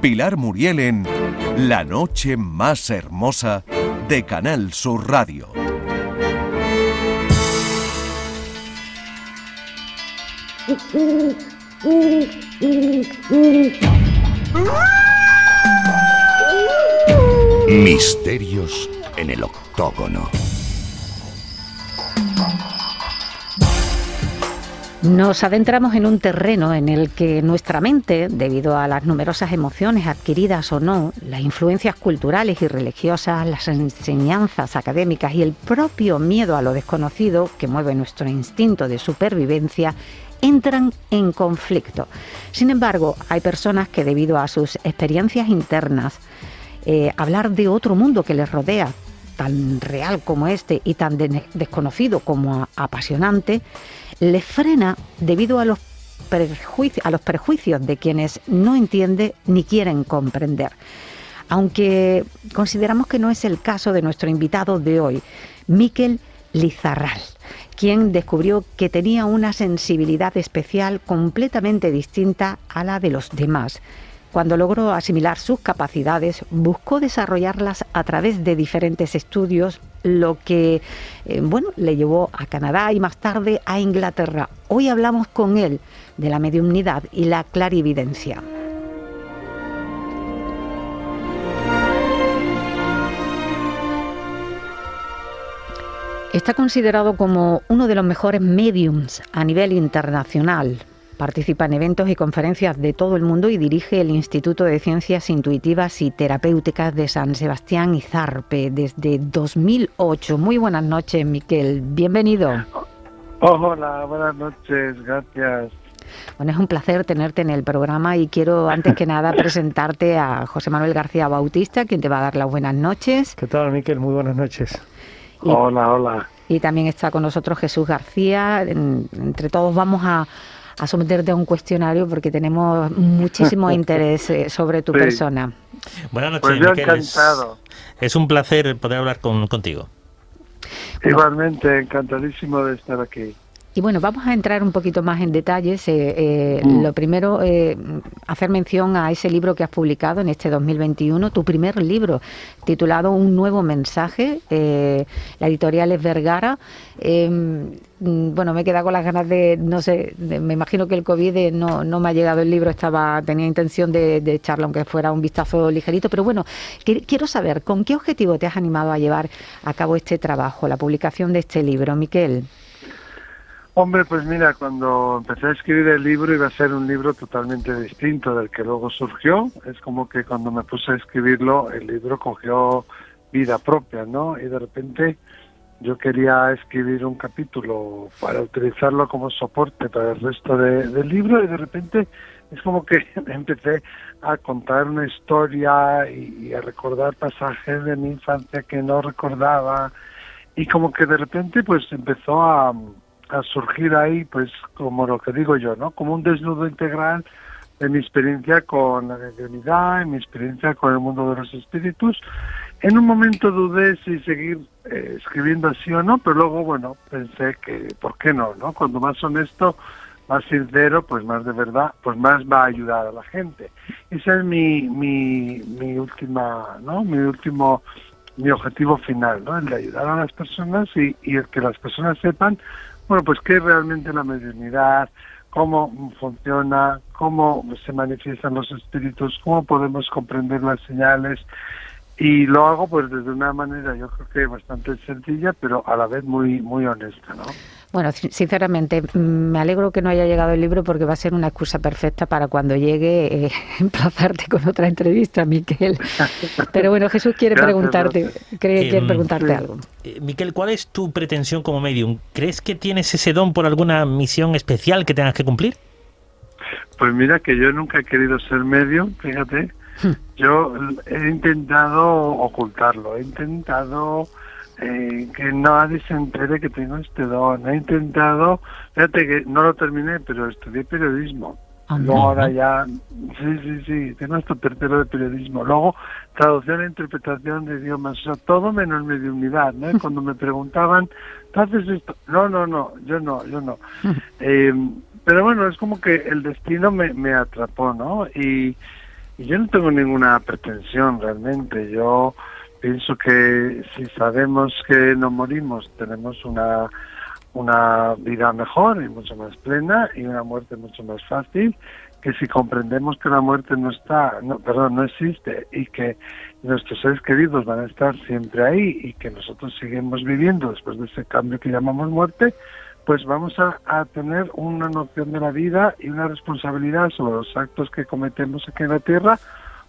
Pilar Muriel en La Noche Más Hermosa de Canal Sur Radio. Misterios en el octógono. Nos adentramos en un terreno en el que nuestra mente, debido a las numerosas emociones adquiridas o no, las influencias culturales y religiosas, las enseñanzas académicas y el propio miedo a lo desconocido que mueve nuestro instinto de supervivencia, entran en conflicto. Sin embargo, hay personas que debido a sus experiencias internas, eh, hablar de otro mundo que les rodea, tan real como este y tan desconocido como apasionante, les frena debido a los, prejuicios, a los perjuicios de quienes no entienden ni quieren comprender. Aunque consideramos que no es el caso de nuestro invitado de hoy, Miquel Lizarral, quien descubrió que tenía una sensibilidad especial completamente distinta a la de los demás cuando logró asimilar sus capacidades, buscó desarrollarlas a través de diferentes estudios, lo que eh, bueno, le llevó a Canadá y más tarde a Inglaterra. Hoy hablamos con él de la mediumnidad y la clarividencia. Está considerado como uno de los mejores mediums a nivel internacional Participa en eventos y conferencias de todo el mundo y dirige el Instituto de Ciencias Intuitivas y Terapéuticas de San Sebastián y Zarpe desde 2008. Muy buenas noches, Miquel. Bienvenido. Hola, buenas noches. Gracias. Bueno, es un placer tenerte en el programa y quiero antes que nada presentarte a José Manuel García Bautista, quien te va a dar las buenas noches. ¿Qué tal, Miquel? Muy buenas noches. hola, hola. Y también está con nosotros Jesús García. entre todos vamos a, a someterte a un cuestionario porque tenemos muchísimo interés eh, sobre tu persona. Buenas noches, pues yo encantado. Es, un placer poder hablar con, contigo. Igualmente, encantadísimo de estar aquí. Y bueno, vamos a entrar un poquito más en detalles. Eh, eh, mm. Lo primero, eh, hacer mención a ese libro que has publicado en este 2021, tu primer libro, titulado Un nuevo mensaje. la editorial es Vergara. Em, bueno, me he quedado con las ganas de, no sé, me imagino que el COVID no, no me ha llegado el libro, estaba tenía intención de, de echarlo, aunque fuera un vistazo ligerito, pero bueno, quiero saber, ¿con qué objetivo te has animado a llevar a cabo este trabajo, la publicación de este libro, Miquel? Hombre, pues mira, cuando empecé a escribir el libro iba a ser un libro totalmente distinto del que luego surgió. Es como que cuando me puse a escribirlo, el libro cogió vida propia, ¿no? Y de repente yo quería escribir un capítulo para utilizarlo como soporte para el resto del libro y de repente es como que empecé a contar una historia y a recordar pasajes de mi infancia que no recordaba y como que de repente pues empezó a a surgir ahí, pues como lo que digo yo, ¿no? Como un desnudo integral de mi experiencia con la divinidad, en mi experiencia con el mundo de los espíritus. En un momento dudé si seguir eh, escribiendo así o no, pero luego, bueno, pensé que, ¿por qué no? no? Cuando más honesto, más sincero, pues más de verdad, pues más va a ayudar a la gente. Ese es mi, mi, mi última, ¿no? Mi último, mi objetivo final, ¿no? El de ayudar a las personas y, y el que las personas sepan bueno, pues qué es realmente la mediunidad, cómo funciona, cómo se manifiestan los espíritus, cómo podemos comprender las señales. Y lo hago pues desde una manera yo creo que bastante sencilla, pero a la vez muy muy honesta, ¿no? Bueno, sinceramente, mm, me alegro que no haya llegado el libro porque va a ser una excusa perfecta para cuando llegue eh, emplazarte con otra entrevista, Miquel. Pero bueno, Jesús quiere preguntarte, quiere em, preguntarte algo. Eh, Miquel, ¿cuál es tu pretensión como medium? ¿Crees que tienes ese don por alguna misión especial que tengas que cumplir? Pues mira que yo nunca he querido ser medium, fíjate. Hmm. Yo he intentado ocultarlo, he intentado eh, que nadie se entere que tengo este don. He intentado, fíjate que no lo terminé, pero estudié periodismo. Luego ahora ya, sí, sí, sí, tengo esto tercero de periodismo. Luego, traducción e interpretación de idiomas, o sea, todo menos mediunidad, ¿no? Cuando me preguntaban, ¿tú haces esto? No, no, no, yo no, yo no. eh, pero bueno, es como que el destino me, me atrapó, ¿no? Y, Y yo no tengo ninguna pretensión realmente. Yo pienso que si sabemos que no morimos, tenemos una, una vida mejor y mucho más plena y una muerte mucho más fácil que si comprendemos que la muerte no está, no, perdón, no existe y que nuestros seres queridos van a estar siempre ahí y que nosotros seguimos viviendo después de ese cambio que llamamos muerte, pues vamos a, a tener una noción de la vida y una responsabilidad sobre los actos que cometemos aquí en la Tierra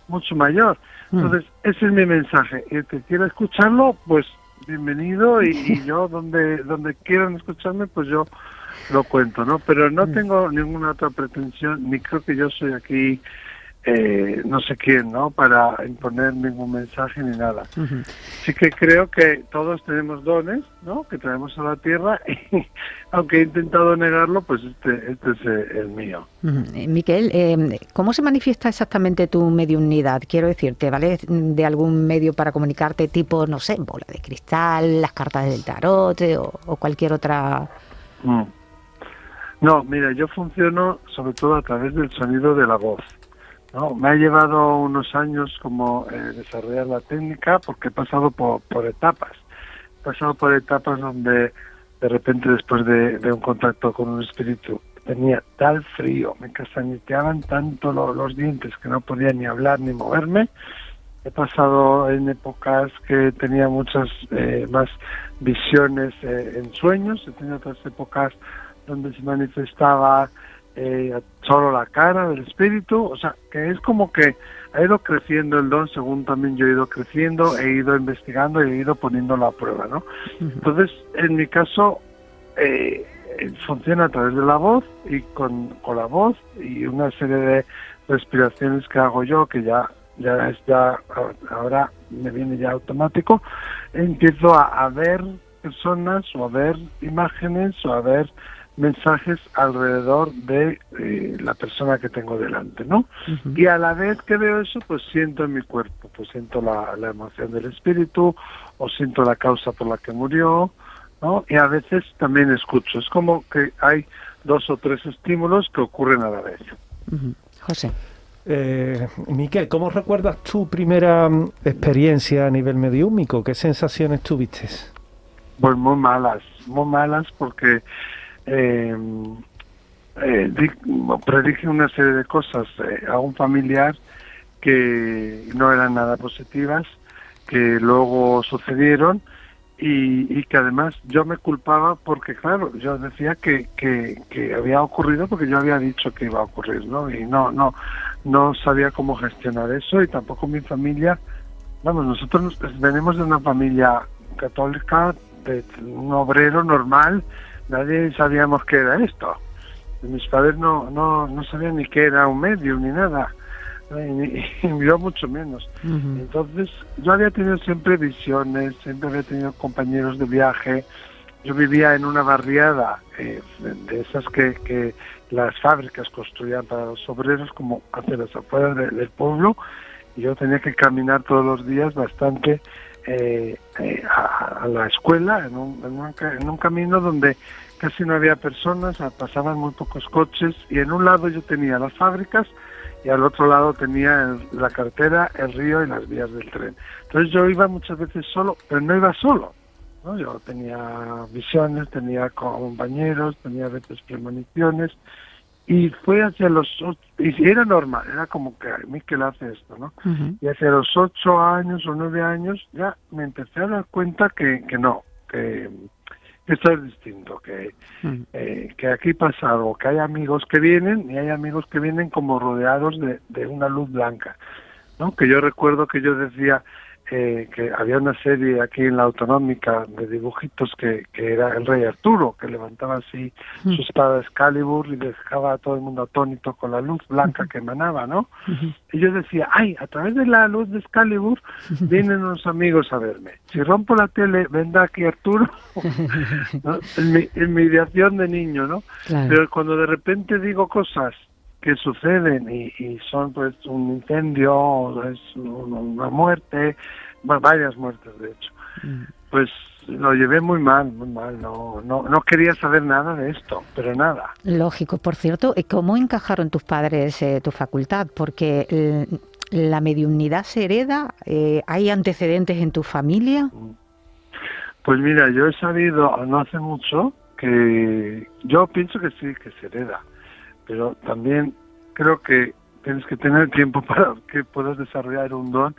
mucho mayor. Entonces, ese es mi mensaje. Y el que quiera escucharlo, pues bienvenido y, y yo donde donde quieran escucharme, pues yo lo cuento, ¿no? Pero no tengo ninguna otra pretensión, ni creo que yo soy aquí eh, no sé quién, ¿no? Para imponer ningún mensaje ni nada. Sí que creo que todos tenemos dones, ¿no? Que traemos a la tierra y aunque he intentado negarlo, pues este, este es eh, el mío. Eh, Miquel, eh, ¿cómo se manifiesta exactamente tu mediunidad? Quiero decirte, ¿vale? De algún medio para comunicarte tipo, no sé, bola de cristal, las cartas del tarot eh, o, o cualquier otra... Mm. No, mira, yo funciono sobre todo a través del sonido de la voz. ¿No? Me ha llevado unos años como eh, desarrollar la técnica porque he pasado por, etapas. He pasado por etapas donde de repente después de, un contacto con un espíritu tenía tal frío, me castañeteaban tanto lo- los dientes que no podía ni hablar ni moverme. He pasado en épocas que tenía muchas eh, más visiones eh, en sueños, he tenido otras épocas donde se manifestaba eh, solo la cara del espíritu, o sea, que es como que ha ido creciendo el don según también yo he ido creciendo, he ido investigando y he ido poniéndolo a prueba, ¿no? Entonces, en mi caso, eh, eh, funciona a través de la voz y con, con la voz y una serie de respiraciones que hago yo, que ya ya es ya ahora me viene ya automático, empiezo a, a ver personas o a ver imágenes o a ver mensajes alrededor de eh, la persona que tengo delante, ¿no? Y a la vez que veo eso, pues siento en mi cuerpo, pues siento la, la emoción del espíritu o siento la causa por la que murió, ¿no? Y a veces también escucho. Es como que hay dos o tres estímulos que ocurren a la vez. José. Eh, Miquel, ¿cómo recuerdas tu primera mm, experiencia a nivel mediúmico? ¿Qué sensaciones tuviste? Pues muy malas, muy malas porque eh, eh, di- predije una serie de cosas eh, a un familiar que no eran nada positivas, que luego sucedieron y, que además yo me culpaba porque, claro, yo decía que, que, que había ocurrido porque yo había dicho que iba a ocurrir, ¿no? Y no, no, no sabía cómo gestionar eso y tampoco mi familia, vamos, nosotros nos- venimos de una familia católica, de un obrero normal, nadie sabíamos qué era esto. Mis padres no, no, no sabían ni qué era un medio ni nada, y, yo mucho menos. Entonces, yo había tenido siempre visiones, siempre había tenido compañeros de viaje. Yo vivía en una barriada eh, de esas que, que las fábricas construían para los obreros, como hacia las afueras de- del pueblo, y yo tenía que caminar todos los días bastante eh, eh, a, a la escuela, en un, en, un, en un camino donde casi no había personas, ah, pasaban muy pocos coches, y en un lado yo tenía las fábricas y al otro lado tenía el- la carretera, el río y las vías del tren. Entonces yo iba muchas veces solo, pero no iba solo. ¿no? Yo tenía visiones, tenía compañeros, tenía a veces premoniciones y fue hacia los y era normal, era como que a mí que le hace esto, ¿no? Y hacia los ocho años o nueve años ya me empecé a dar cuenta que, que no, que, que esto es distinto, que, eh, que aquí pasa algo, que hay amigos que vienen y hay amigos que vienen como rodeados de, de una luz blanca, ¿no? Que yo recuerdo que yo decía eh, que había una serie aquí en la autonómica de dibujitos que, que era el rey Arturo, que levantaba así su espada Excalibur y dejaba a todo el mundo atónito con la luz blanca que emanaba, ¿no? Y yo decía, ay, a través de la luz de Excalibur vienen unos amigos a verme. Si rompo la tele, vendrá aquí Arturo. ¿no? en, mi, en mi ideación de niño, ¿no? Claro. Pero cuando de repente digo cosas que suceden y, y son pues un incendio, es un- una muerte, bueno, varias muertes de hecho, pues lo llevé muy mal, muy mal, no, no, no quería saber nada de esto, pero nada. Lógico, por cierto, ¿y ¿cómo encajaron tus padres eh, tu facultad? Porque eh, ¿La mediunidad se hereda? Eh, ¿Hay antecedentes en tu familia? Pues mira, yo he sabido no hace mucho que yo pienso que sí, que se hereda, pero también creo que tienes que tener tiempo para que puedas desarrollar un don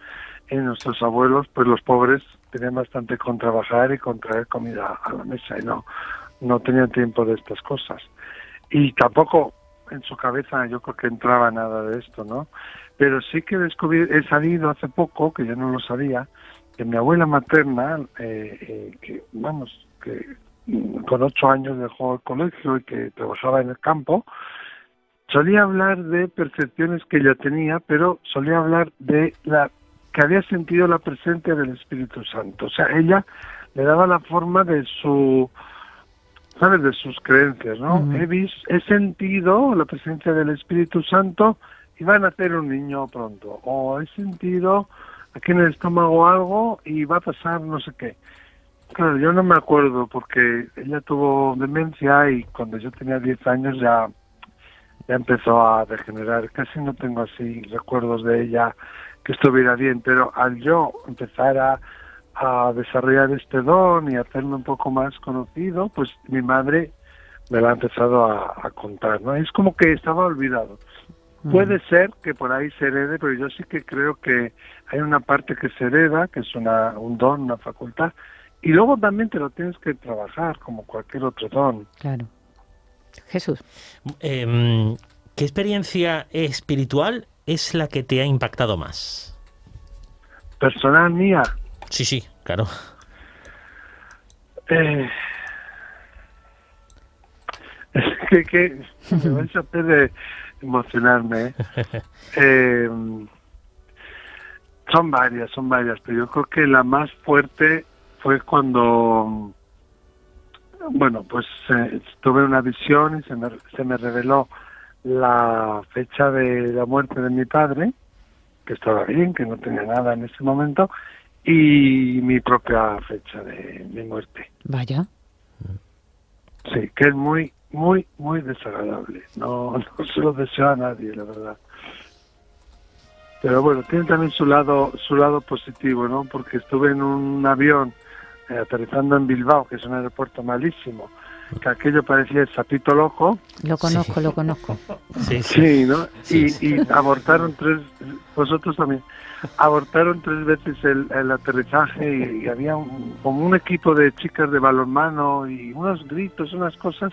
en nuestros abuelos, pues los pobres tenían bastante con trabajar y con traer comida a la mesa y no, no tenían tiempo de estas cosas. Y tampoco en su cabeza yo creo que entraba nada de esto, ¿no? Pero sí que descubrí, he sabido hace poco, que yo no lo sabía, que mi abuela materna, eh, eh, que vamos, que con ocho años dejó el colegio y que trabajaba en el campo, solía hablar de percepciones que ella tenía, pero solía hablar de la que había sentido la presencia del Espíritu Santo. O sea, ella le daba la forma de su, ¿sabes? De sus creencias, ¿no? he, vis, he sentido la presencia del Espíritu Santo y va a nacer un niño pronto. O he sentido aquí en el estómago algo y va a pasar no sé qué. Claro, yo no me acuerdo porque ella tuvo demencia y cuando yo tenía 10 años ya, ya empezó a degenerar. Casi no tengo así recuerdos de ella que estuviera bien, pero al yo empezar a, desarrollar este don y hacerme un poco más conocido, pues mi madre me lo ha empezado a, contar, ¿no? Es como que estaba olvidado. Puede ser que por ahí se herede, pero yo sí que creo que hay una parte que se hereda, que es una, un don, una facultad, y luego también te lo tienes que trabajar como cualquier otro don. Claro. Jesús. Em, ¿Qué experiencia espiritual es la que te ha impactado más? Personal mía. Sí, sí, claro. Eh, es que, que me voy a de emocionarme. ¿eh? eh, son varias, son varias, pero yo creo que la más fuerte fue cuando, bueno, pues eh, tuve una visión y se me, se me reveló la fecha de la muerte de mi padre, que estaba bien, que no tenía nada en ese momento, y mi propia fecha de mi muerte. Vaya. Sí, que es muy, muy, muy desagradable. No, no se lo deseo a nadie, la verdad. Pero bueno, tiene también su lado, su lado positivo, ¿no? Porque estuve en un avión aterrizando en Bilbao, que es un aeropuerto malísimo, que aquello parecía el sapito loco. Lo conozco, lo conozco. Sí, sí. ¿no? y, y abortaron tres, vosotros también, abortaron tres veces el, aterrizaje y, había como un equipo de chicas de balonmano y unos gritos, unas cosas.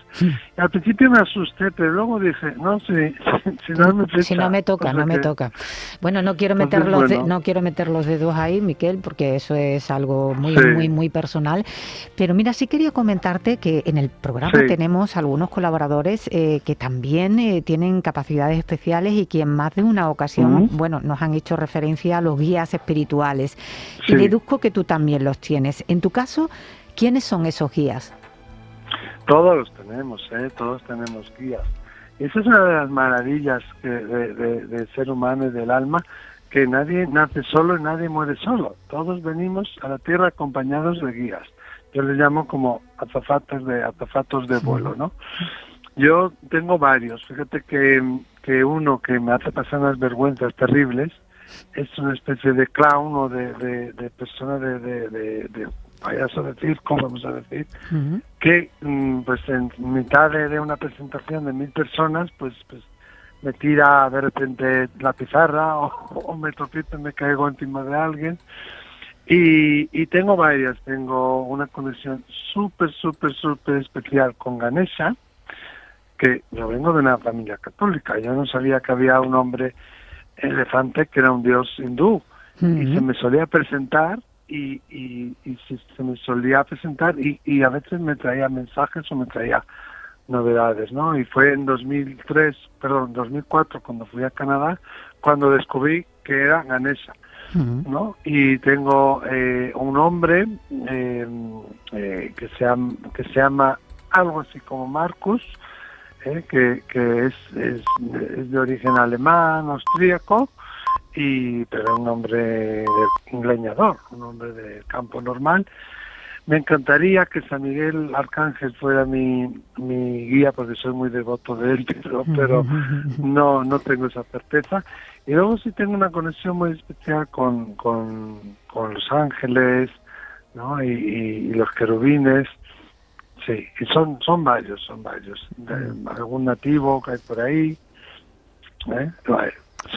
al principio me asusté, pero luego dije, no sé, si, no me Si no me toca, no me toca. Bueno, no quiero meter los no quiero meter los dedos ahí, Miquel, porque eso es algo muy muy muy personal, pero mira, sí quería comentarte que en el programa tenemos algunos colaboradores eh, que también eh, tienen capacidades especiales y que en más de una ocasión, bueno, nos han hecho referencia los guías espirituales. Y deduzco que tú también los tienes. En tu caso, ¿quiénes son esos guías? Todos los tenemos, ¿eh? todos tenemos guías. Esa es una de las maravillas del ser humano y del alma, que nadie nace solo y nadie muere solo. Todos venimos a la tierra acompañados de guías. Yo les llamo como azafatos de azafatos de vuelo, ¿no? Yo tengo varios. Fíjate que, que uno que me hace pasar unas vergüenzas terribles es una especie de clown o de, de, persona de, de, payaso de circo, vamos a decir, que mm, pues en mitad de, una presentación de mil personas, pues, pues me tira de repente la pizarra o, me tropiezo y me caigo encima de alguien. Y, y tengo varias, tengo una conexión súper, súper, súper especial con Ganesha, que yo vengo de una familia católica, yo no sabía que había un hombre elefante que era un dios hindú. Y se me solía presentar y, y, se, me solía presentar y, y a veces me traía mensajes o me traía novedades, ¿no? Y fue en 2003, perdón, 2004 cuando fui a Canadá cuando descubrí que era Ganesha, ¿no? Y tengo eh, un hombre em, eh, que, se llama, que se llama algo así como Marcus, ¿eh? que, que es, es, de origen alemán, austríaco, y, pero es un hombre de, un leñador, un hombre del campo normal. Me encantaría que San Miguel Arcángel fuera mi, mi guía porque soy muy devoto de él, pero, pero no, no tengo esa certeza. Y luego sí tengo una conexión muy especial con, con, con Los Ángeles, ¿no? Y, y- y los querubines. Sí, y son, son varios, son varios. De- algún nativo que hay por ahí. ¿eh?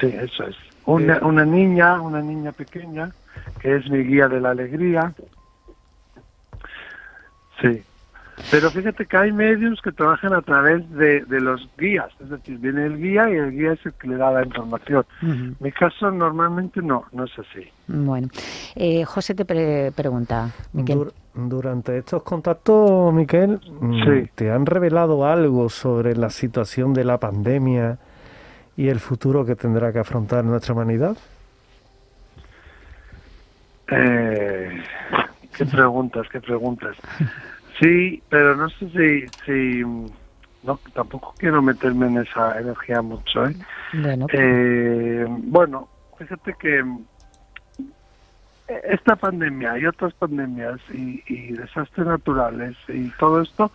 Sí, eso es. Una, una niña, una niña pequeña, que es mi guía de la alegría. Sí. Pero fíjate que hay medios que trabajan a través de, de los guías, es decir, viene el guía y el guía es el que le da la información. En mi caso normalmente no, no es así. Bueno, eh, José te pre- pregunta, Miquel. Dur- durante estos contactos, Miquel, mm, Sí. ¿te han revelado algo sobre la situación de la pandemia y el futuro que tendrá que afrontar nuestra humanidad? Eh, qué preguntas, qué preguntas. Sí, pero no sé si, si no, tampoco quiero meterme en esa energía mucho. ¿eh? Bueno, Eh, bueno, fíjate que mm, esta pandemia y otras pandemias y, y desastres naturales y todo esto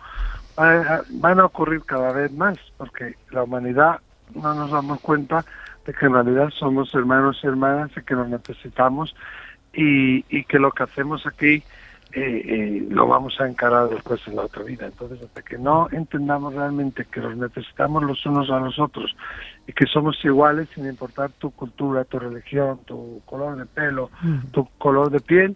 va- van a ocurrir cada vez más porque la humanidad no nos damos cuenta de que en realidad somos hermanos y hermanas y que nos necesitamos y, y que lo que hacemos aquí eh, eh, lo vamos a encarar después en la otra vida. Entonces, hasta que no entendamos realmente que los necesitamos los unos a los otros y que somos iguales sin importar tu cultura, tu religión, tu color de pelo, tu color de piel,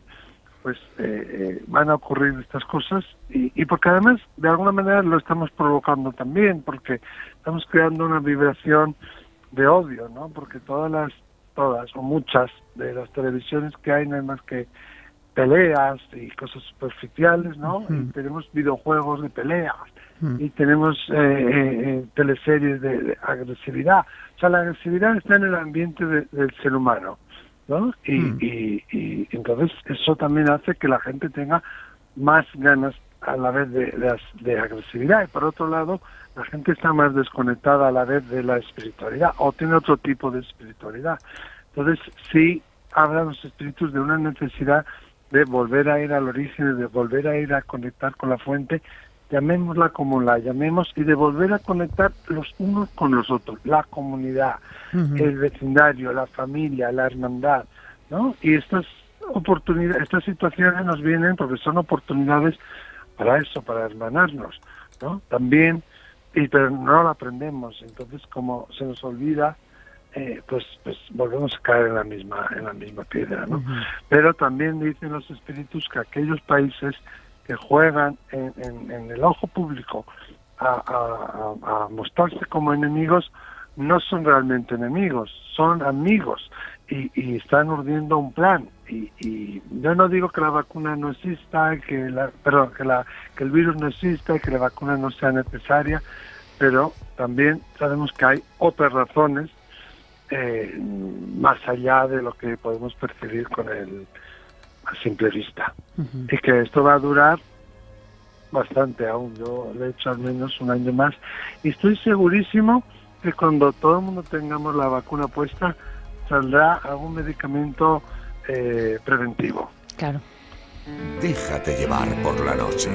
pues eh, eh, van a ocurrir estas cosas y, y porque además de alguna manera lo estamos provocando también porque estamos creando una vibración de odio, ¿no? Porque todas las, todas o muchas de las televisiones que hay no hay más que peleas y cosas superficiales, ¿no? Y tenemos videojuegos de peleas y tenemos eh, eh, eh, teleseries de, de agresividad. O sea, la agresividad está en el ambiente de- del ser humano, ¿no? Y, y, y entonces eso también hace que la gente tenga más ganas a la vez de, de agresividad y por otro lado la gente está más desconectada a la vez de la espiritualidad o tiene otro tipo de espiritualidad. Entonces sí hablan los espíritus de una necesidad de volver a ir al origen, de volver a ir a conectar con la fuente, llamémosla como la llamemos, y de volver a conectar los unos con los otros, la comunidad, el vecindario, la familia, la hermandad, ¿no? Y estas oportunidades, estas situaciones nos vienen porque son oportunidades para eso, para hermanarnos, ¿no? También, y pero no lo aprendemos, entonces como se nos olvida, eh, pues pues volvemos a caer en la misma en la misma piedra, ¿no? Pero también dicen los espíritus que aquellos países que juegan en, en- en el ojo público a, a- a- a mostrarse como enemigos no son realmente enemigos, son amigos y, y están urdiendo un plan. Y, y yo no digo que la vacuna no exista, que la, perdón, que, la, que el virus no exista, que la vacuna no sea necesaria, pero también sabemos que hay otras razones eh, más allá de lo que podemos percibir con el a simple vista. Y que esto va a durar bastante aún. Yo le he hecho al menos un año más. Y estoy segurísimo que cuando todo el mundo tengamos la vacuna puesta, saldrá algún medicamento eh, preventivo. claro. Déjate llevar por la noche.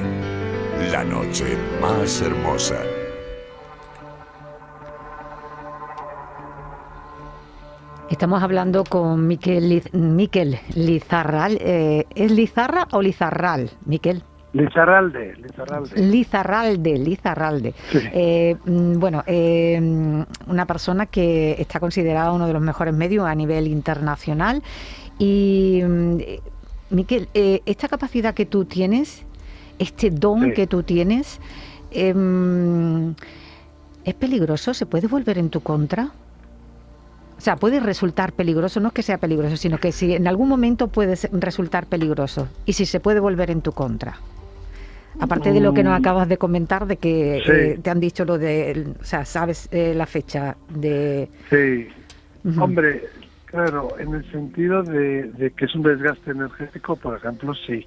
La noche más hermosa. Estamos hablando con Miquel, Liz- Miquel Lizarral. eh, ¿Es Lizarra o Lizarral, Miquel? Lizarralde, Lizarralde. Lizarralde, Lizarralde. Sí. Eh, mm, bueno, eh, mm, una persona que está considerada uno de los mejores medios a nivel internacional. Y, mm, Miquel, eh, esta capacidad que tú tienes, este don Sí. que tú tienes, mm, ¿es peligroso? ¿Se puede volver en tu contra? O sea, puede resultar peligroso, no es que sea peligroso, sino que si en algún momento puede resultar peligroso y si se puede volver en tu contra. Aparte de lo que nos Mm. acabas de comentar, de que Sí. eh, te han dicho lo de, o sea, sabes eh, la fecha de... Sí. Hombre, claro, en el sentido de, de que es un desgaste energético, por ejemplo, sí.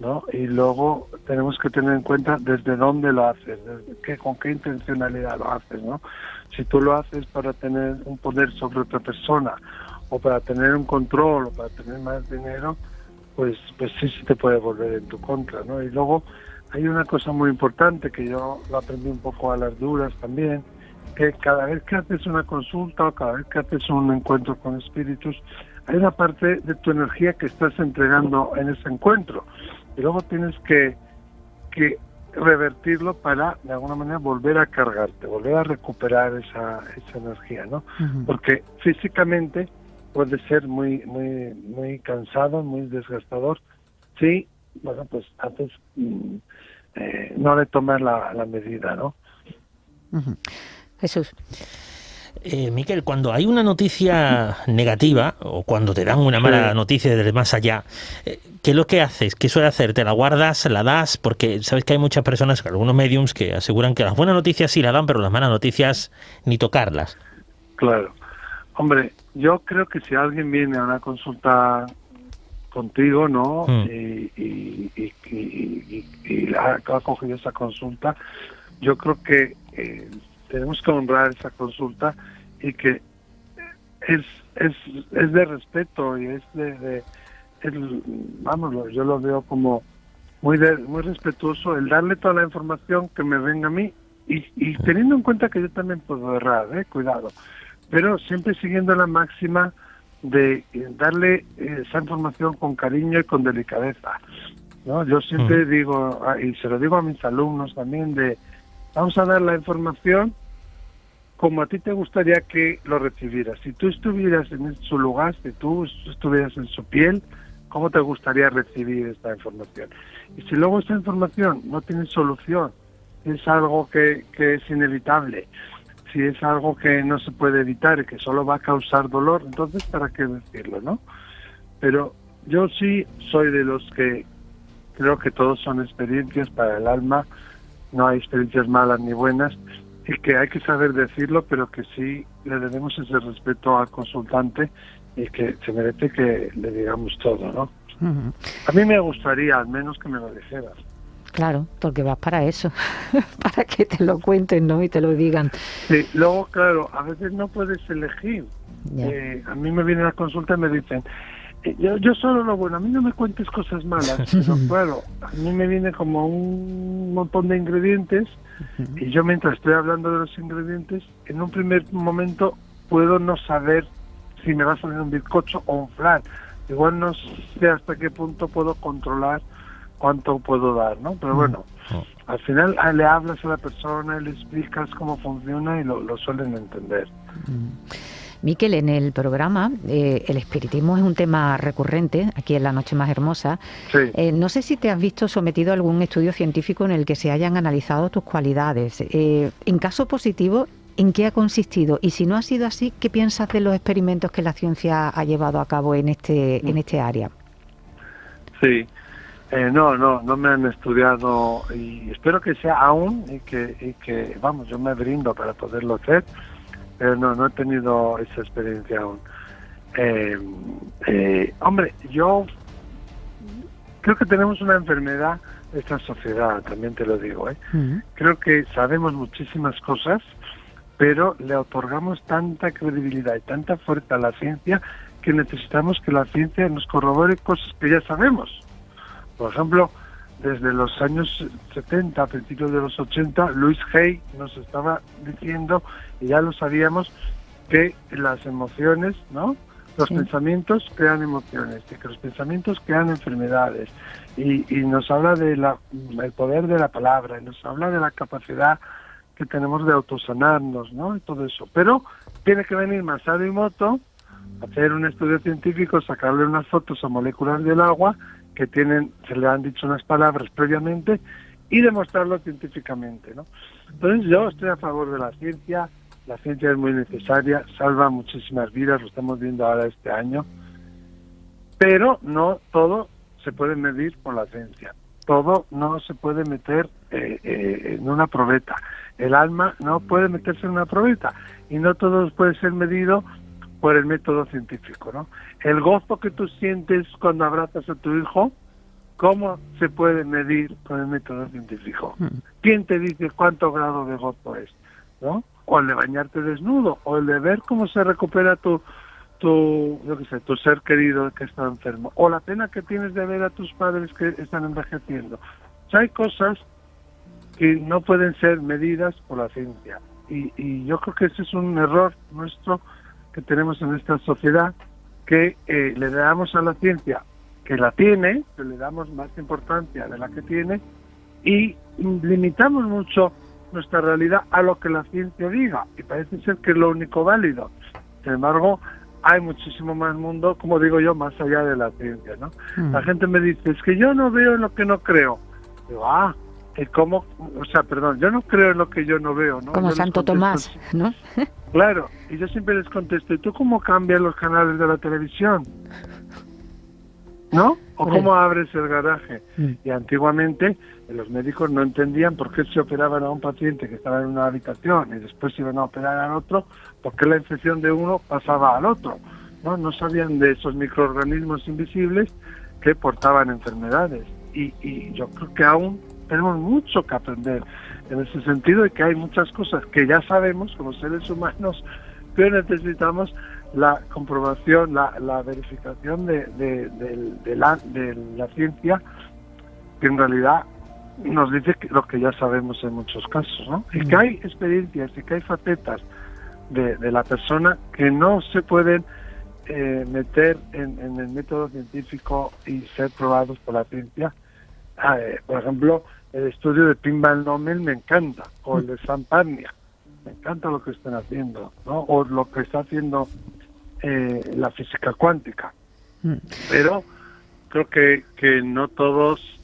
¿no? Y luego tenemos que tener en cuenta desde dónde lo haces, desde qué, con qué intencionalidad lo haces, ¿no? Si tú lo haces para tener un poder sobre otra persona o para tener un control o para tener más dinero, pues pues sí se te puede volver en tu contra, ¿no? Y luego hay una cosa muy importante que yo lo aprendí un poco a las duras también que cada vez que haces una consulta o cada vez que haces un encuentro con espíritus, hay una parte de tu energía que estás entregando en ese encuentro. Y luego tienes que, que revertirlo para, de alguna manera, volver a cargarte, volver a recuperar esa, esa energía, ¿no? Porque físicamente puede ser muy, muy, muy cansado, muy desgastador. Sí, bueno, pues haces, mm, eh, no le tomas la, la medida, ¿no? Jesús. Eh, Miquel, cuando hay una noticia negativa o cuando te dan una mala noticia desde más allá, eh, ¿qué es lo que haces? ¿Qué suele hacer? ¿Te la guardas? ¿La das? Porque sabes que hay muchas personas, algunos mediums, que aseguran que las buenas noticias sí la dan, pero las malas noticias ni tocarlas. Claro. Hombre, yo creo que si alguien viene a una consulta contigo, ¿no? Mm. Y, y, y, ha cogido esa consulta, yo creo que eh, tenemos que honrar esa consulta y que es, es, es de respeto y es de, de vamos, lo- yo lo veo como muy de- muy respetuoso el darle toda la información que me venga a mí y, y teniendo en cuenta que yo también puedo errar, ¿eh? cuidado, pero siempre siguiendo la máxima de eh, darle eh, esa información con cariño y con delicadeza. ¿no? Yo siempre digo, ah, y se lo digo a mis alumnos también, de vamos a dar la información como a ti te gustaría que lo recibieras. Si tú estuvieras en su lugar, si tú estuvieras en su piel, ¿cómo te gustaría recibir esta información? Y si luego esta información no tiene solución, es algo que, que es inevitable, si es algo que no se puede evitar y que solo va a causar dolor, entonces ¿para qué decirlo, no? Pero yo sí soy de los que creo que todos son experiencias para el alma, no hay experiencias malas ni buenas, y que hay que saber decirlo, pero que sí le debemos ese respeto al consultante y que se merece que le digamos todo, ¿no? A mí me gustaría al menos que me lo dijeras. Claro, porque vas para eso, para que te lo cuenten, ¿no? Y te lo digan. Sí, luego, claro, a veces no puedes elegir. Eh, a mí me vienen a la consulta y me dicen, yo, yo solo lo bueno, a mí no me cuentes cosas malas, pero claro, a mí me viene como un montón de ingredientes y yo mientras estoy hablando de los ingredientes, en un primer momento puedo no saber si me va a salir un bizcocho o un flan. Igual no sé hasta qué punto puedo controlar cuánto puedo dar, ¿no? Pero bueno, al final ah, le hablas a la persona, le explicas cómo funciona y lo, lo suelen entender. Miquel, en el programa eh, el espiritismo es un tema recurrente aquí en La Noche Más Hermosa. Sí. Eh, no sé si te has visto sometido a algún estudio científico en el que se hayan analizado tus cualidades. Eh, en caso positivo, ¿en qué ha consistido? Y si no ha sido así, ¿qué piensas de los experimentos que la ciencia ha llevado a cabo en este, en este área? Sí, Eh, no, no, no me han estudiado y espero que sea aún y que, y que, vamos, yo me brindo para poderlo hacer, pero no, no he tenido esa experiencia aún. Eh, eh, hombre, yo creo que tenemos una enfermedad de esta sociedad, también te lo digo, ¿eh? Creo que sabemos muchísimas cosas, pero le otorgamos tanta credibilidad y tanta fuerza a la ciencia que necesitamos que la ciencia nos corrobore cosas que ya sabemos. Por ejemplo, desde los años 70, a principios de los 80, Luis Hay nos estaba diciendo, y ya lo sabíamos, que las emociones, ¿no? Los Sí. pensamientos crean emociones, y que los pensamientos crean enfermedades. Y, y nos habla de la, el poder de la palabra, y nos habla de la capacidad que tenemos de autosanarnos, ¿no? Y todo eso. Pero tiene que venir Masaru Emoto, hacer un estudio científico, sacarle unas fotos a moléculas del agua que tienen, se le han dicho unas palabras previamente y demostrarlo científicamente, ¿no? Entonces yo estoy a favor de la ciencia, la ciencia es muy necesaria, salva muchísimas vidas, lo estamos viendo ahora este año, pero no todo se puede medir con la ciencia, todo no se puede meter eh, eh, en una probeta, el alma no puede meterse en una probeta. Y no todo puede ser medido por el método científico, ¿no? El gozo que tú sientes cuando abrazas a tu hijo, ¿cómo se puede medir con el método científico? ¿Quién te dice cuánto grado de gozo es? ¿No? O el de bañarte desnudo, o el de ver cómo se recupera tu, tu, yo qué sé, tu ser querido que está enfermo, o la pena que tienes de ver a tus padres que están envejeciendo. O sea, hay cosas que no pueden ser medidas por la ciencia. Y, yo creo que ese es un error nuestro que tenemos en esta sociedad, que eh, le damos a la ciencia que la tiene, que le damos más importancia de la que tiene, y limitamos mucho nuestra realidad a lo que la ciencia diga, y parece ser que es lo único válido. Sin embargo, hay muchísimo más mundo, como digo yo, más allá de la ciencia, ¿no? La mm. gente me dice, es que yo no veo en lo que no creo. Digo, ah, cómo, o sea, perdón, yo no creo en lo que yo no veo, ¿no? Como Santo Tomás, ¿no? claro, y yo siempre les contesto, ¿y tú cómo cambias los canales de la televisión? ¿No? ¿O cómo abres el garaje? Mm. Y antiguamente los médicos no entendían por qué se operaban a un paciente que estaba en una habitación y después se iban a operar al otro, por qué la infección de uno pasaba al otro. No, no sabían de esos microorganismos invisibles que portaban enfermedades. Y, y yo creo que aún tenemos mucho que aprender en ese sentido y que hay muchas cosas que ya sabemos como seres humanos, pero necesitamos la comprobación, la, la verificación de, de, de, la, de la ciencia que en realidad nos dice lo que ya sabemos en muchos casos, ¿no? Y que mm. hay experiencias y que hay facetas de, de la persona que no se pueden eh, meter en, el método científico y ser probados por la ciencia. Ah, eh, por ejemplo, el estudio de Pinball Nomel me encanta, o el de Samparnia, me encanta lo que están haciendo, ¿no? O lo que está haciendo eh, la física cuántica. Mm. Pero creo que, que no todos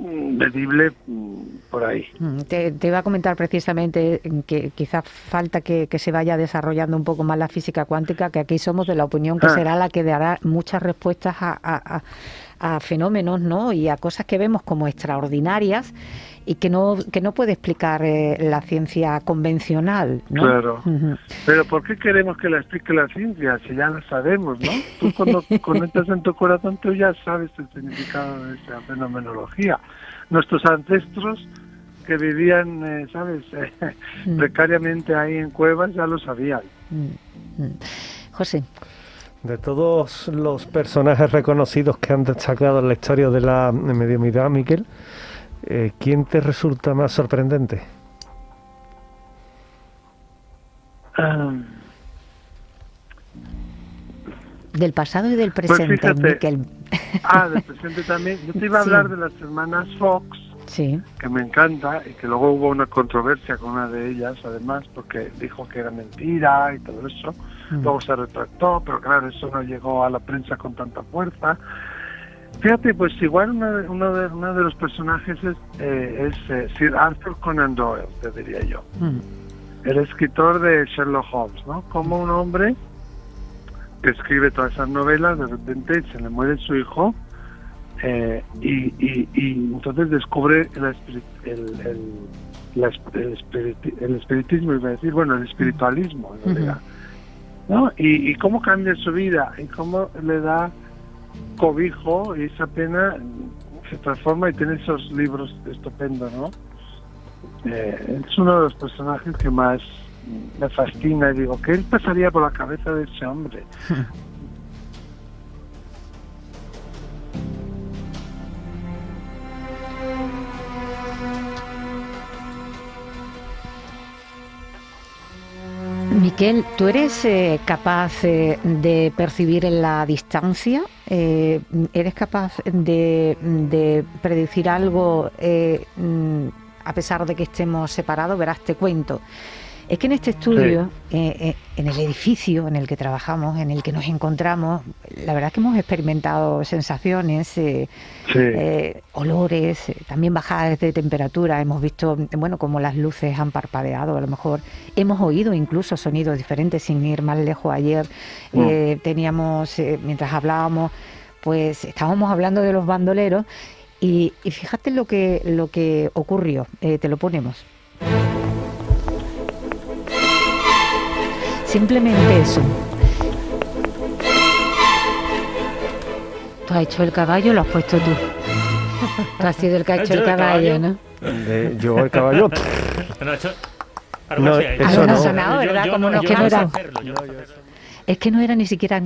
medible mm, por ahí. Mm, te, iba a comentar precisamente que quizás falta que, se vaya desarrollando un poco más la física cuántica, que aquí somos de la opinión que ah. será la que dará muchas respuestas a, a fenómenos ¿no? y a cosas que vemos como extraordinarias y que no, que no puede explicar eh, la ciencia convencional. ¿no? Claro. Pero ¿por qué queremos que la explique la ciencia si ya la sabemos, no? Tú cuando conectas en tu corazón tú ya sabes el significado de esa fenomenología. Nuestros ancestros que vivían, eh, ¿sabes?, mm. precariamente ahí en cuevas ya lo sabían. Mm, mm. José. De todos los personajes reconocidos que han destacado en la historia de la mediumidad, Miquel, eh, ¿quién te resulta más sorprendente? del pasado y del pues presente, Miquel. Ah, del presente también. Yo te iba a hablar de las hermanas Fox, sí. que me encanta, y que luego hubo una controversia con una de ellas, además, porque dijo que era mentira y todo eso. Mm. Luego se retractó, pero claro, eso no llegó a la prensa con tanta fuerza. Fíjate, pues igual uno de, uno de, uno de los personajes es, eh, eh, Sir Arthur Conan Doyle, te diría yo. Mm. El escritor de Sherlock Holmes, ¿no? Como un hombre que escribe todas esas novelas, de repente se le muere su hijo eh, y, y, entonces descubre el, el, el, espiritismo, iba a decir, bueno, el espiritualismo, en realidad. ¿no? Y, y cómo cambia su vida y cómo le da cobijo y esa pena se transforma y tiene esos libros estupendos, ¿no? Eh, es uno de los personajes que más me fascina y digo, ¿qué pasaría por la cabeza de ese hombre? Miquel, ¿tú eres eh, capaz eh, de percibir en la distancia? Eh, ¿Eres capaz de, predecir algo mm, a pesar de que estemos separados? Verás, te cuento. Es que en este estudio, eh, eh, en el edificio en el que trabajamos, en el que nos encontramos, la verdad es que hemos experimentado sensaciones, eh, olores, también bajadas de temperatura. Hemos visto, bueno, cómo las luces han parpadeado. A lo mejor hemos oído incluso sonidos diferentes sin ir más lejos. Ayer mm. teníamos, mientras hablábamos, pues estábamos hablando de los bandoleros y, y fíjate lo que lo que ocurrió. te lo ponemos. Simplemente eso. Tú has hecho el caballo, lo has puesto tú. Tú has sido el que ha hecho el caballo, ¿no? yo el caballo. no, eso no. sonado, ¿verdad? Como no, que no eran. Es que no era ni siquiera,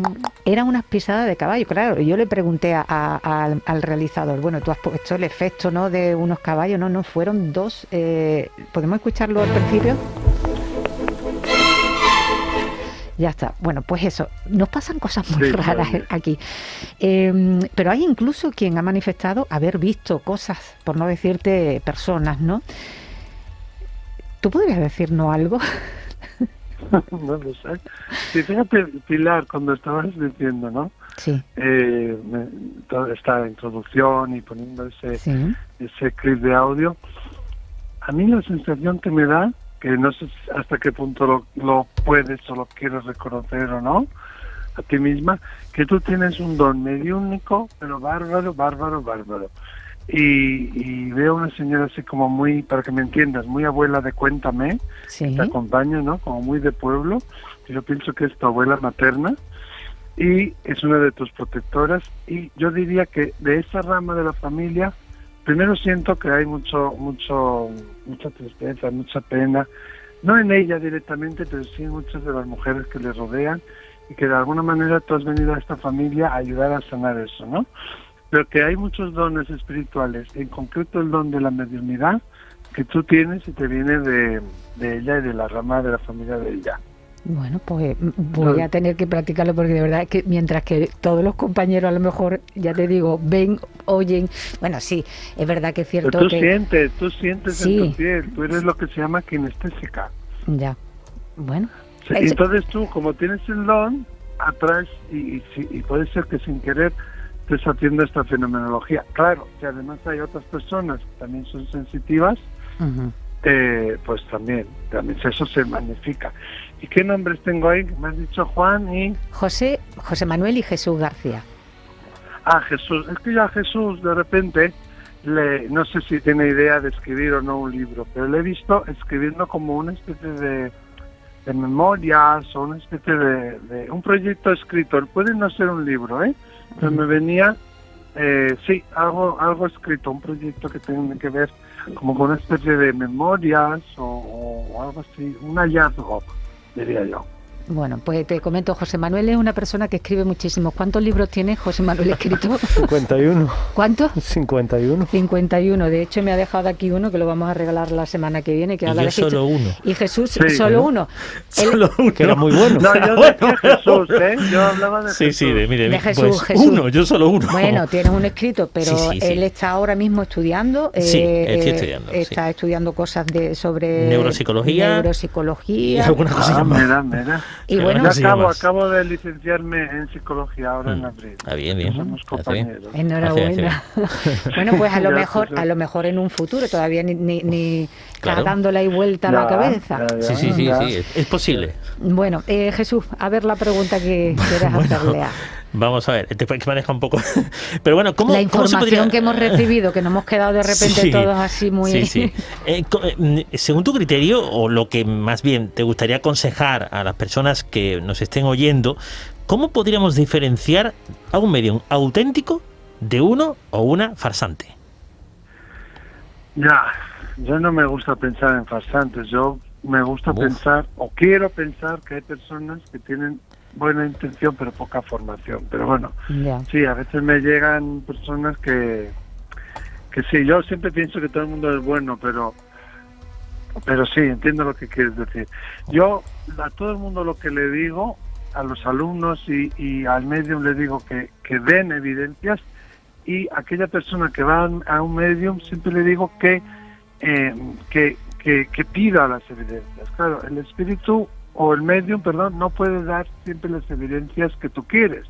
eran unas pisadas de caballo, claro. Yo le pregunté al, realizador, bueno, tú has puesto el efecto, ¿no? De unos caballos, no, no, fueron dos. Eh, ¿Podemos escucharlo al principio? Ya está. Bueno, pues eso, nos pasan cosas muy raras aquí. Em, pero hay incluso quien ha manifestado haber visto cosas, por no decirte personas, ¿no? ¿Tú podrías decirnos algo? no lo sé. Sí, fíjate, Pilar, cuando estabas diciendo, ¿no? Sí. Eh, toda esta introducción y poniendo ese, ese clip de audio, a mí la sensación que me da que no sé hasta qué punto lo, lo puedes o lo quieres reconocer o no a ti misma, que tú tienes un don medio único, pero bárbaro, bárbaro, bárbaro. Y, veo una señora así como muy, para que me entiendas, muy abuela de Cuéntame, te acompaña, ¿no? Como muy de pueblo. Yo pienso que es tu abuela materna y es una de tus protectoras. Y yo diría que de esa rama de la familia primero siento que hay mucho, mucho, mucha tristeza, mucha pena, no en ella directamente, pero sí en muchas de las mujeres que le rodean y que de alguna manera tú has venido a esta familia a ayudar a sanar eso, ¿no? Pero que hay muchos dones espirituales, en concreto el don de la mediunidad que tú tienes y te viene de, de ella y de la rama de la familia de ella. Bueno, pues mm, voy a tener que practicarlo porque de verdad que mientras que todos los compañeros a lo mejor, ya te digo, ven, oyen, bueno, sí, es verdad que es cierto tú que... sientes, tú sientes en tu piel, tú eres lo que se llama kinestésica. Ya, bueno. entonces tú, como tienes el don, atrás y, y, puede ser que sin querer estés haciendo esta fenomenología. Claro, que además hay otras personas que también son sensitivas, eh, pues también, también eso se magnifica. ¿Y qué nombres tengo ahí? Me has dicho Juan y... José, José Manuel y Jesús García. Ah, Jesús. Es que ya Jesús de repente, le, no sé si tiene idea de escribir o no un libro, pero le he visto escribiendo como una especie de, memorias o una especie de, un proyecto escrito. Puede no ser un libro, ¿eh? Pero me venía, eh, sí, algo, algo escrito, un proyecto que tiene que ver como con una especie de memorias o algo así, un hallazgo diría yo. Bueno, pues te comento, José Manuel es una persona que escribe muchísimo. ¿Cuántos libros tiene José Manuel escrito? 51. ¿Cuántos? 51. 51. De hecho, me ha dejado aquí uno que lo vamos a regalar la semana que viene. Que y yo solo uno. Y Jesús, solo uno. Solo uno. Que era muy bueno. No, yo decía Jesús, ¿eh? Yo hablaba de sí, Jesús. Sí, de, mire, de Jesús, pues Uno, yo solo uno. Bueno, tienes un escrito, pero él está ahora mismo estudiando. Sí, eh, estoy estudiando. Está estudiando cosas de sobre... Neuropsicología. Neuropsicología. Y algunas cosas ah, mira, mira. Y bueno, acabo, de licenciarme en psicología ahora en mm. abril. Ah, bien, bien. Somos compañeros. Enhorabuena. bueno, pues a lo mejor, a lo mejor en un futuro todavía ni, ni, ni dándole ahí vuelta a la cabeza. sí, sí, sí, sí, es posible. Bueno, eh, Jesús, a ver la pregunta que quieras hacerle a. Vamos a ver, te maneja un poco. Pero bueno, ¿cómo La información que hemos recibido, que nos hemos quedado de repente todos así muy. Sí, sí. Eh, eh, según tu criterio, o lo que más bien te gustaría aconsejar a las personas que nos estén oyendo, ¿cómo podríamos diferenciar a un medio auténtico de uno o una farsante? Ya, yo no me gusta pensar en farsantes. Yo me gusta pensar, o quiero pensar, que hay personas que tienen buena intención pero poca formación. Pero bueno, sí, a veces me llegan personas que, que sí, yo siempre pienso que todo el mundo es bueno, pero pero sí, entiendo lo que quieres decir. Yo a todo el mundo lo que le digo, a los alumnos y, y al medium le digo que, que den evidencias y aquella persona que va a un medium siempre le digo que, eh, que, que, que pida las evidencias. Claro, el espíritu o el medium, perdón, no puede dar siempre las evidencias que tú quieres.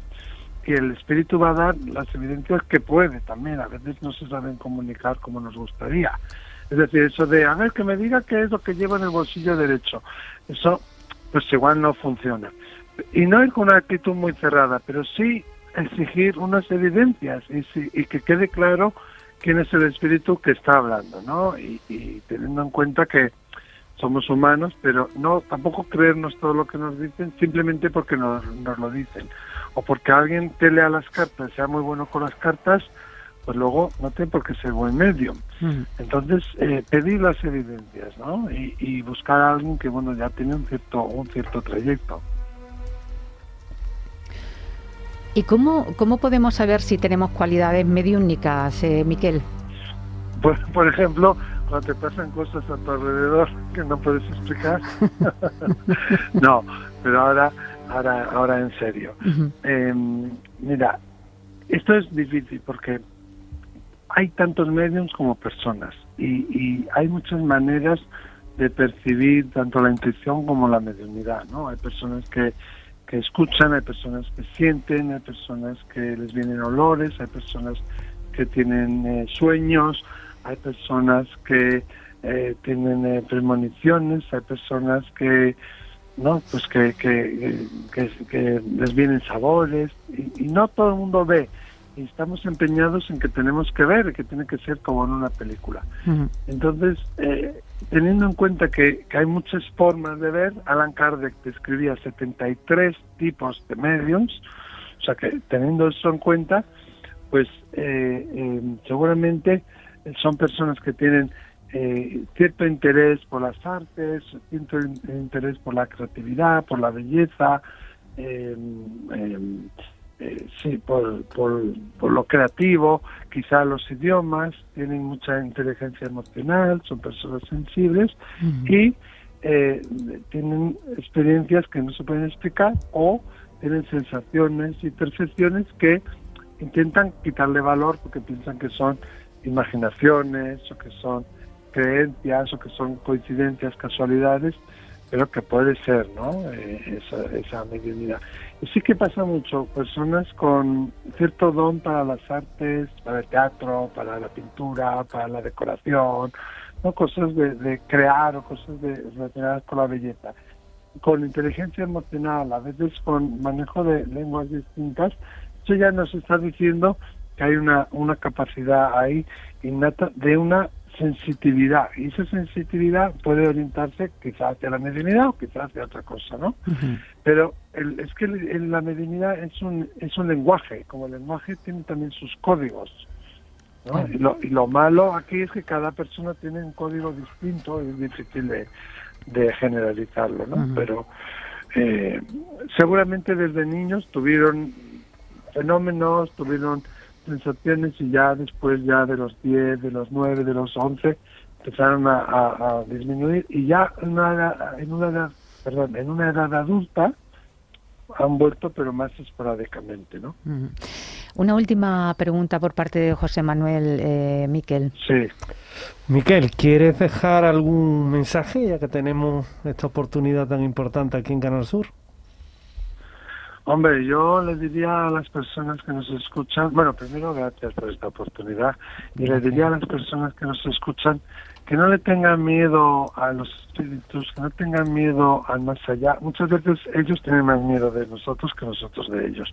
Y el espíritu va a dar las evidencias que puede también. A veces no se saben comunicar como nos gustaría. Es decir, eso de, a ver, que me diga qué es lo que llevo en el bolsillo derecho. Eso, pues igual no funciona. Y no ir con una actitud muy cerrada, pero sí exigir unas evidencias y, y que quede claro quién es el espíritu que está hablando, ¿no? Y, y teniendo en cuenta que somos humanos, pero no tampoco creernos todo lo que nos dicen simplemente porque nos, nos lo dicen. O porque alguien te lea las cartas, sea muy bueno con las cartas, pues luego no tiene por qué ser buen medio. Entonces, eh, pedir las evidencias, ¿no? Y, y, buscar a alguien que, bueno, ya tiene un cierto, un cierto trayecto. ¿Y cómo, cómo podemos saber si tenemos cualidades mediúnicas, eh, Miquel? Pues, por ejemplo, te pasan cosas a tu alrededor que no puedes explicar. no, pero ahora ahora, ahora en serio. Em, mira, esto es difícil porque hay tantos medios como personas y, hay muchas maneras de percibir tanto la intuición como la mediunidad, ¿no? Hay personas que, que escuchan, hay personas que sienten, hay personas que les vienen olores, hay personas que tienen eh, sueños, hay personas que eh, tienen eh, premoniciones, hay personas que no pues que, que, que, les vienen sabores y, no todo el mundo ve. Y estamos empeñados en que tenemos que ver que tiene que ser como en una película. Entonces eh, teniendo en cuenta que, hay muchas formas de ver Alan Kardec describía 73 tipos de medios o sea que teniendo eso en cuenta pues eh, eh, seguramente son personas que tienen eh, cierto interés por las artes, cierto interés por la creatividad, por la belleza, eh, eh, sí, por, por, lo creativo, quizá los idiomas, tienen mucha inteligencia emocional, son personas sensibles y tienen experiencias que no se pueden explicar o tienen sensaciones y percepciones que intentan quitarle valor porque piensan que son imaginaciones o que son creencias o que son coincidencias, casualidades, pero que puede ser, ¿no? Eh, esa, esa mediunidad. Y sí que pasa mucho, personas con cierto don para las artes, para el teatro, para la pintura, para la decoración, ¿no? Cosas de, crear o cosas de, relacionadas con la belleza. Con inteligencia emocional, a veces con manejo de lenguas distintas, eso ya nos está diciendo que hay una, una capacidad ahí innata de una sensitividad y esa sensitividad puede orientarse quizás hacia la mediunidad o quizás hacia otra cosa, ¿no? Pero el, es que la mediunidad es un, es un lenguaje, como el lenguaje tiene también sus códigos, ¿no? Y, lo, y, lo, malo aquí es que cada persona tiene un código distinto y es difícil de, de generalizarlo, ¿no? Pero eh, seguramente desde niños tuvieron fenómenos, tuvieron sensaciones y ya después ya de los 10, de los 9, de los 11 empezaron a, disminuir y ya en una, edad, en una edad, perdón, en una edad adulta han vuelto pero más esporádicamente, ¿no? Una última pregunta por parte de José Manuel eh, Miquel. Sí. Miquel, ¿quieres dejar algún mensaje ya que tenemos esta oportunidad tan importante aquí en Canal Sur? Hombre, yo les diría a las personas que nos escuchan, bueno, primero gracias por esta oportunidad, y les diría a las personas que nos escuchan que no le tengan miedo a los espíritus, que no tengan miedo al más allá. Muchas veces ellos tienen más miedo de nosotros que nosotros de ellos.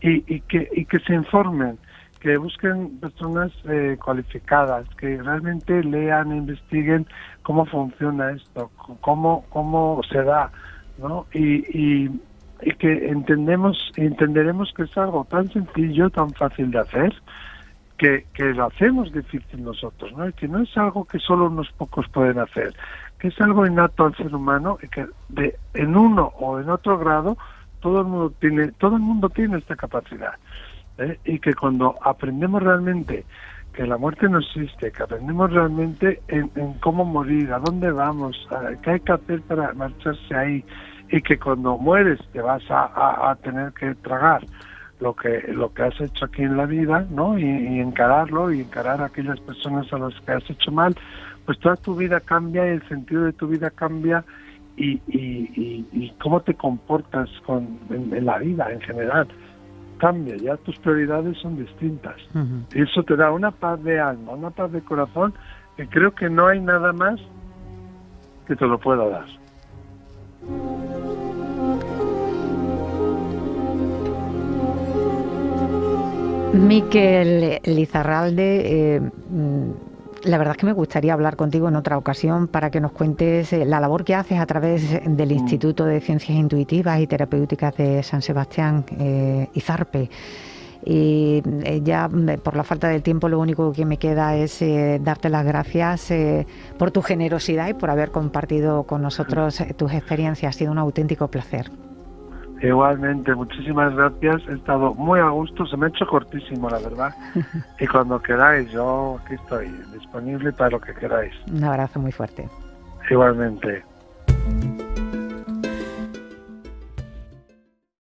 Y, y, que, y que se informen, que busquen personas eh, cualificadas, que realmente lean e investiguen cómo funciona esto, cómo, cómo se da, ¿no? Y, y, y que entendemos entenderemos que es algo tan sencillo, tan fácil de hacer, que, que lo hacemos difícil nosotros, ¿no? Y que no es algo que solo unos pocos pueden hacer, que es algo innato al ser humano y que de, en uno o en otro grado todo el mundo tiene, todo el mundo tiene esta capacidad. ¿eh? Y que cuando aprendemos realmente que la muerte no existe, que aprendemos realmente en, en cómo morir, a dónde vamos, qué hay que hacer para marcharse ahí, y que cuando mueres te vas a, a, tener que tragar lo que lo que has hecho aquí en la vida, ¿no? Y, encararlo y encarar a aquellas personas a las que has hecho mal, pues toda tu vida cambia y el sentido de tu vida cambia y, y, y cómo te comportas con, en, la vida en general cambia, ya tus prioridades son distintas. Y eso te da una paz de alma, una paz de corazón que creo que no hay nada más que te lo pueda dar. Miquel Lizarralde, eh, mm, la verdad es que me gustaría hablar contigo en otra ocasión para que nos cuentes eh, la labor que haces a través del mm. Instituto de Ciencias Intuitivas y Terapéuticas de San Sebastián, eh, IZARPE. Y eh, ya mm, por la falta de tiempo lo único que me queda es darte las gracias por tu generosidad y por haber compartido con nosotros tus experiencias. Ha sido un auténtico placer. Igualmente, muchísimas gracias. He estado muy a gusto. Se me ha hecho cortísimo, la verdad. y cuando queráis, yo aquí estoy disponible para lo que queráis. Un abrazo muy fuerte. Igualmente.